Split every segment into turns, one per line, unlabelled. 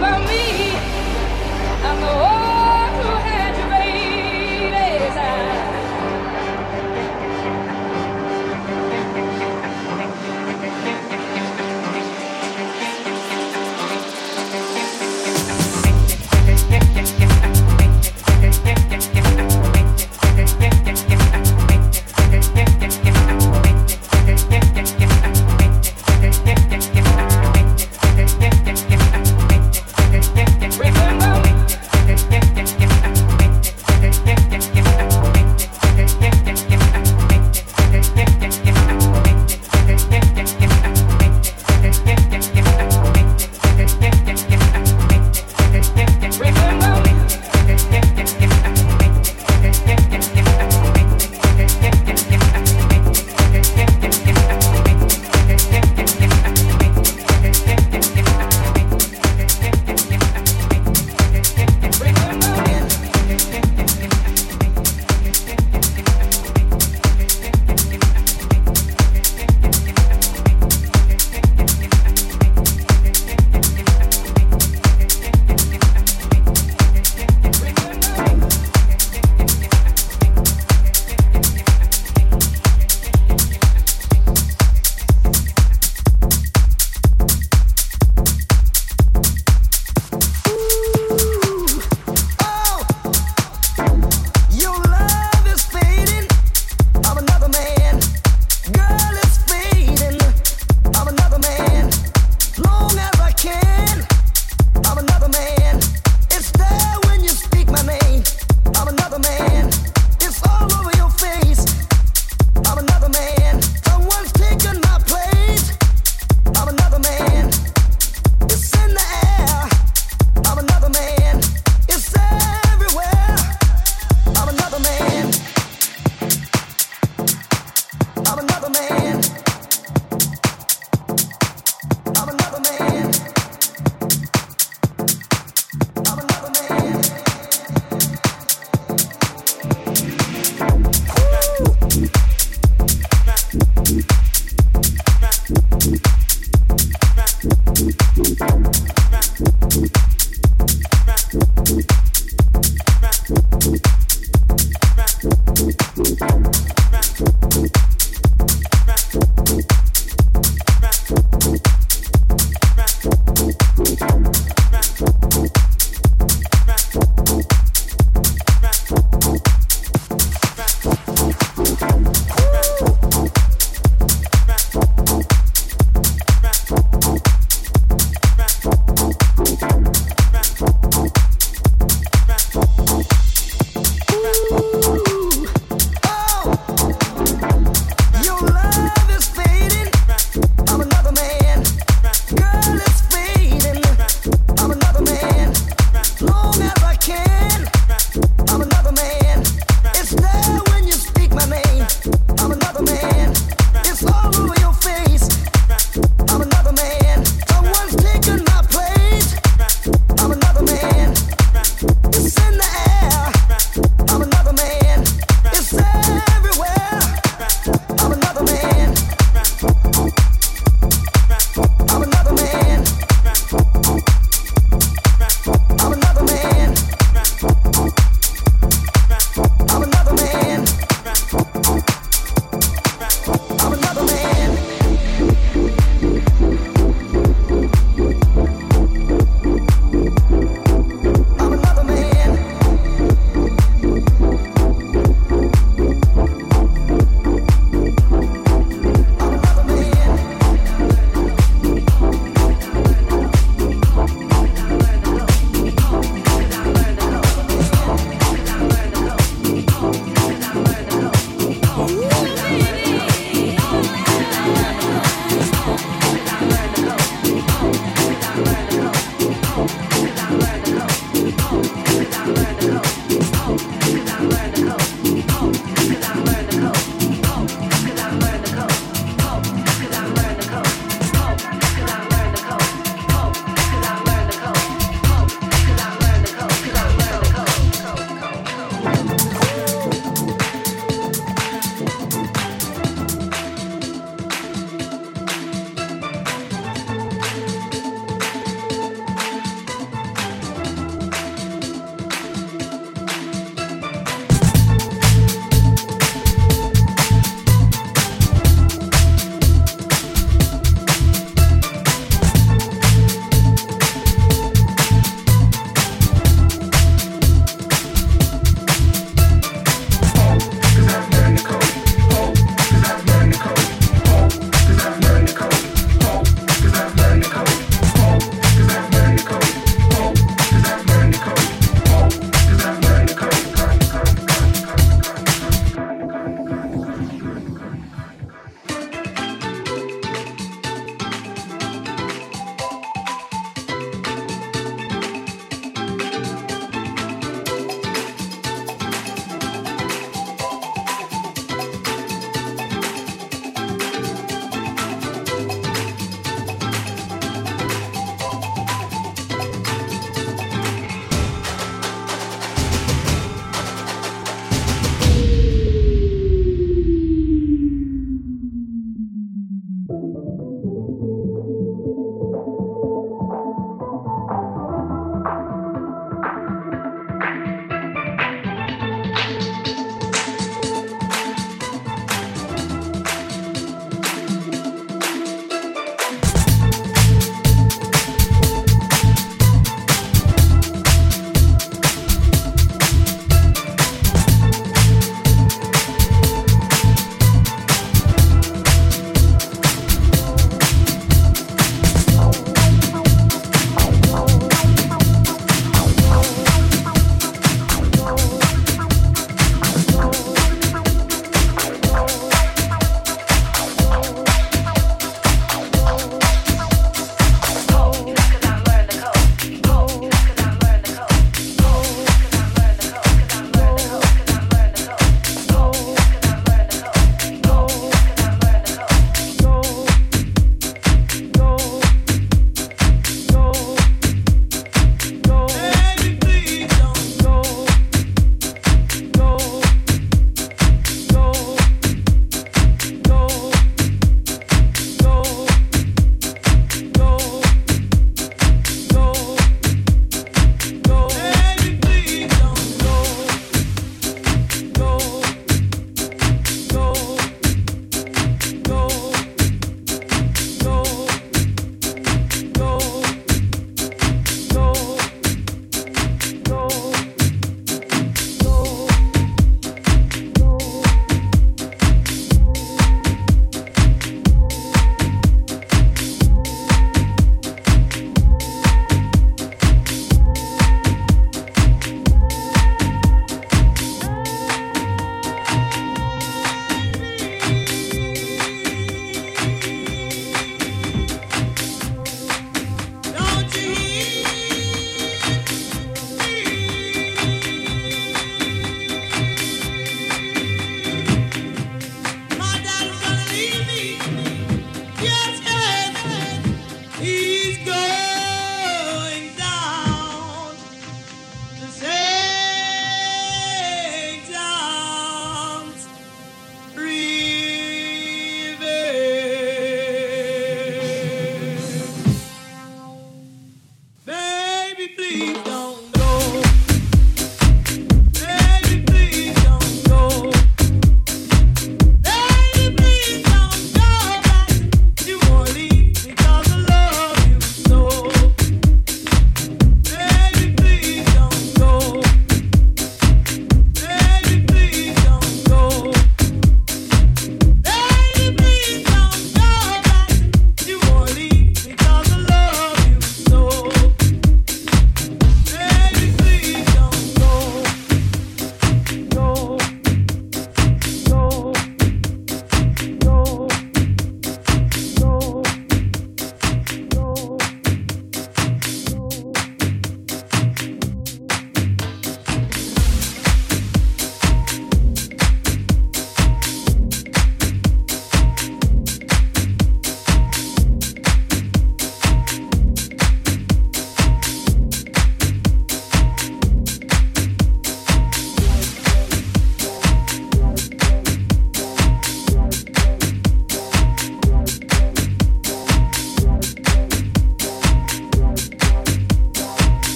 about me.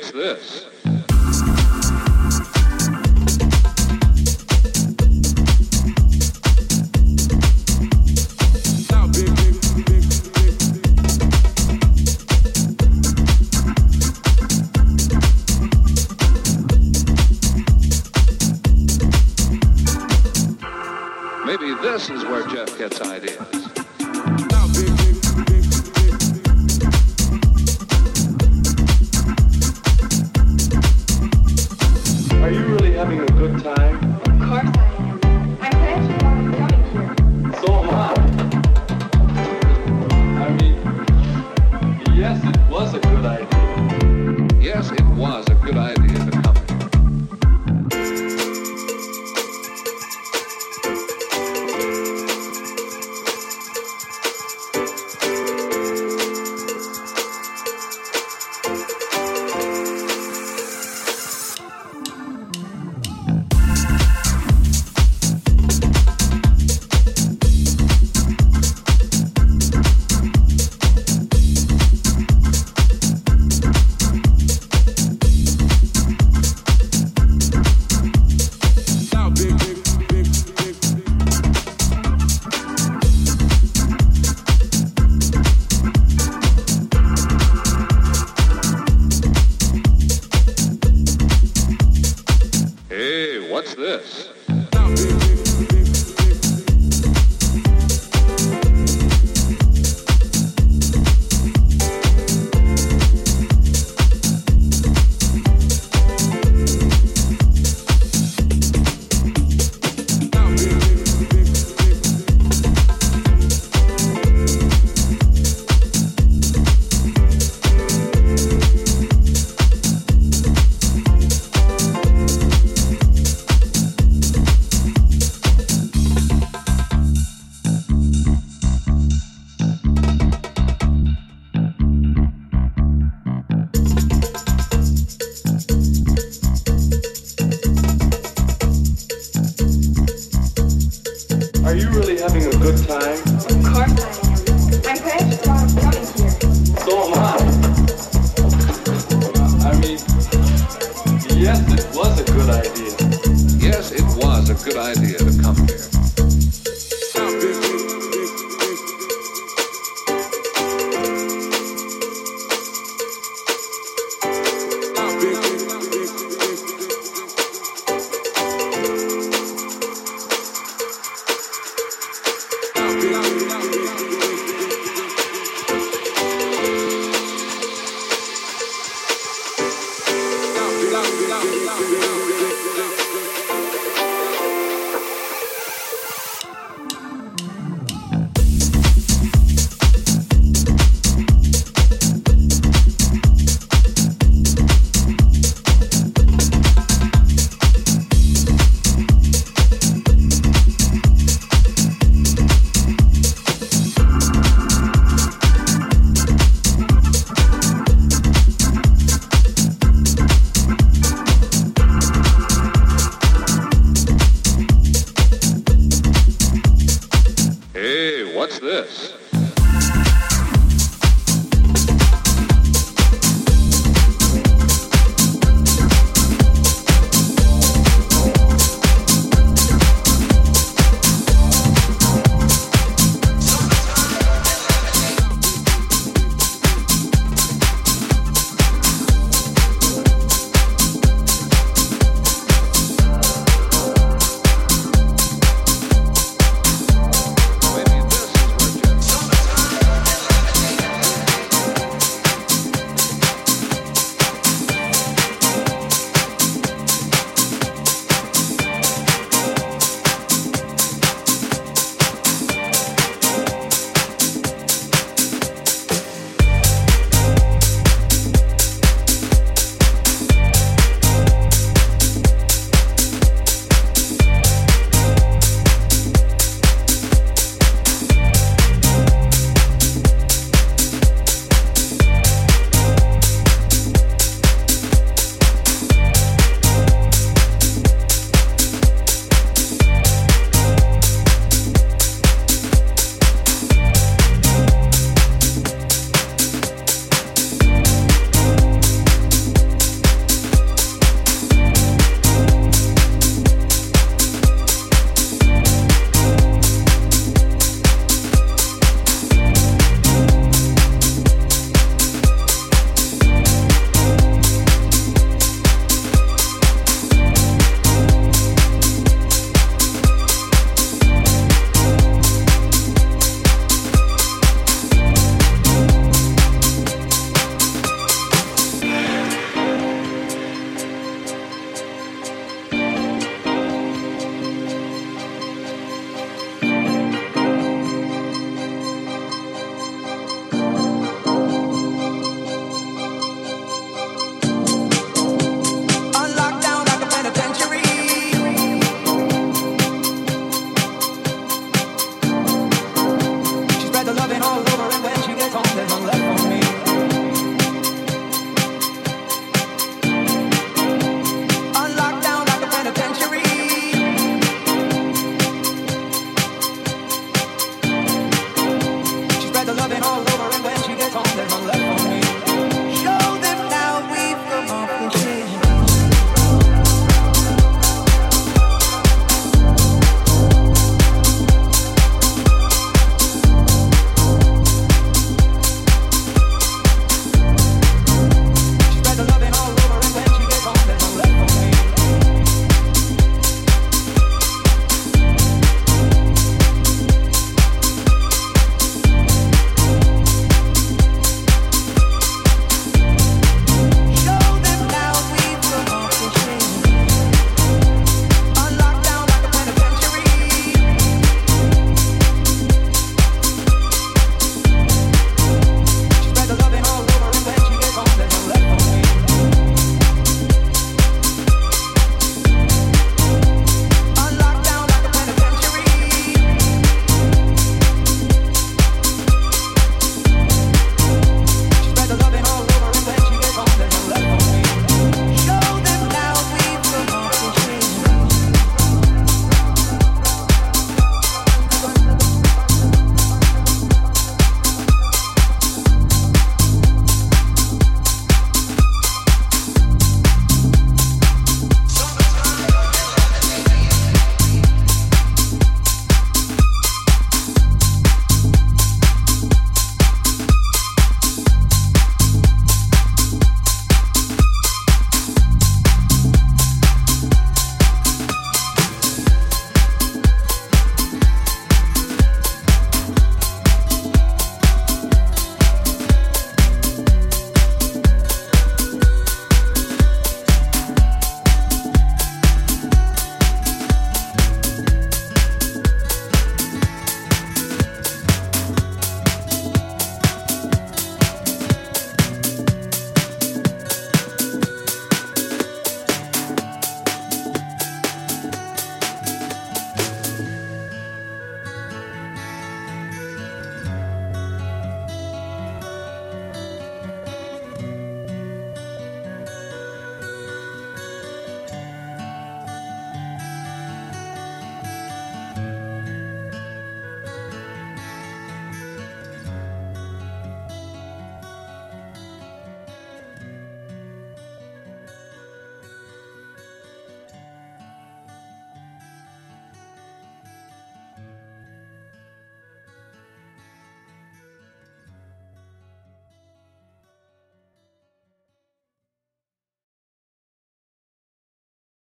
What's this?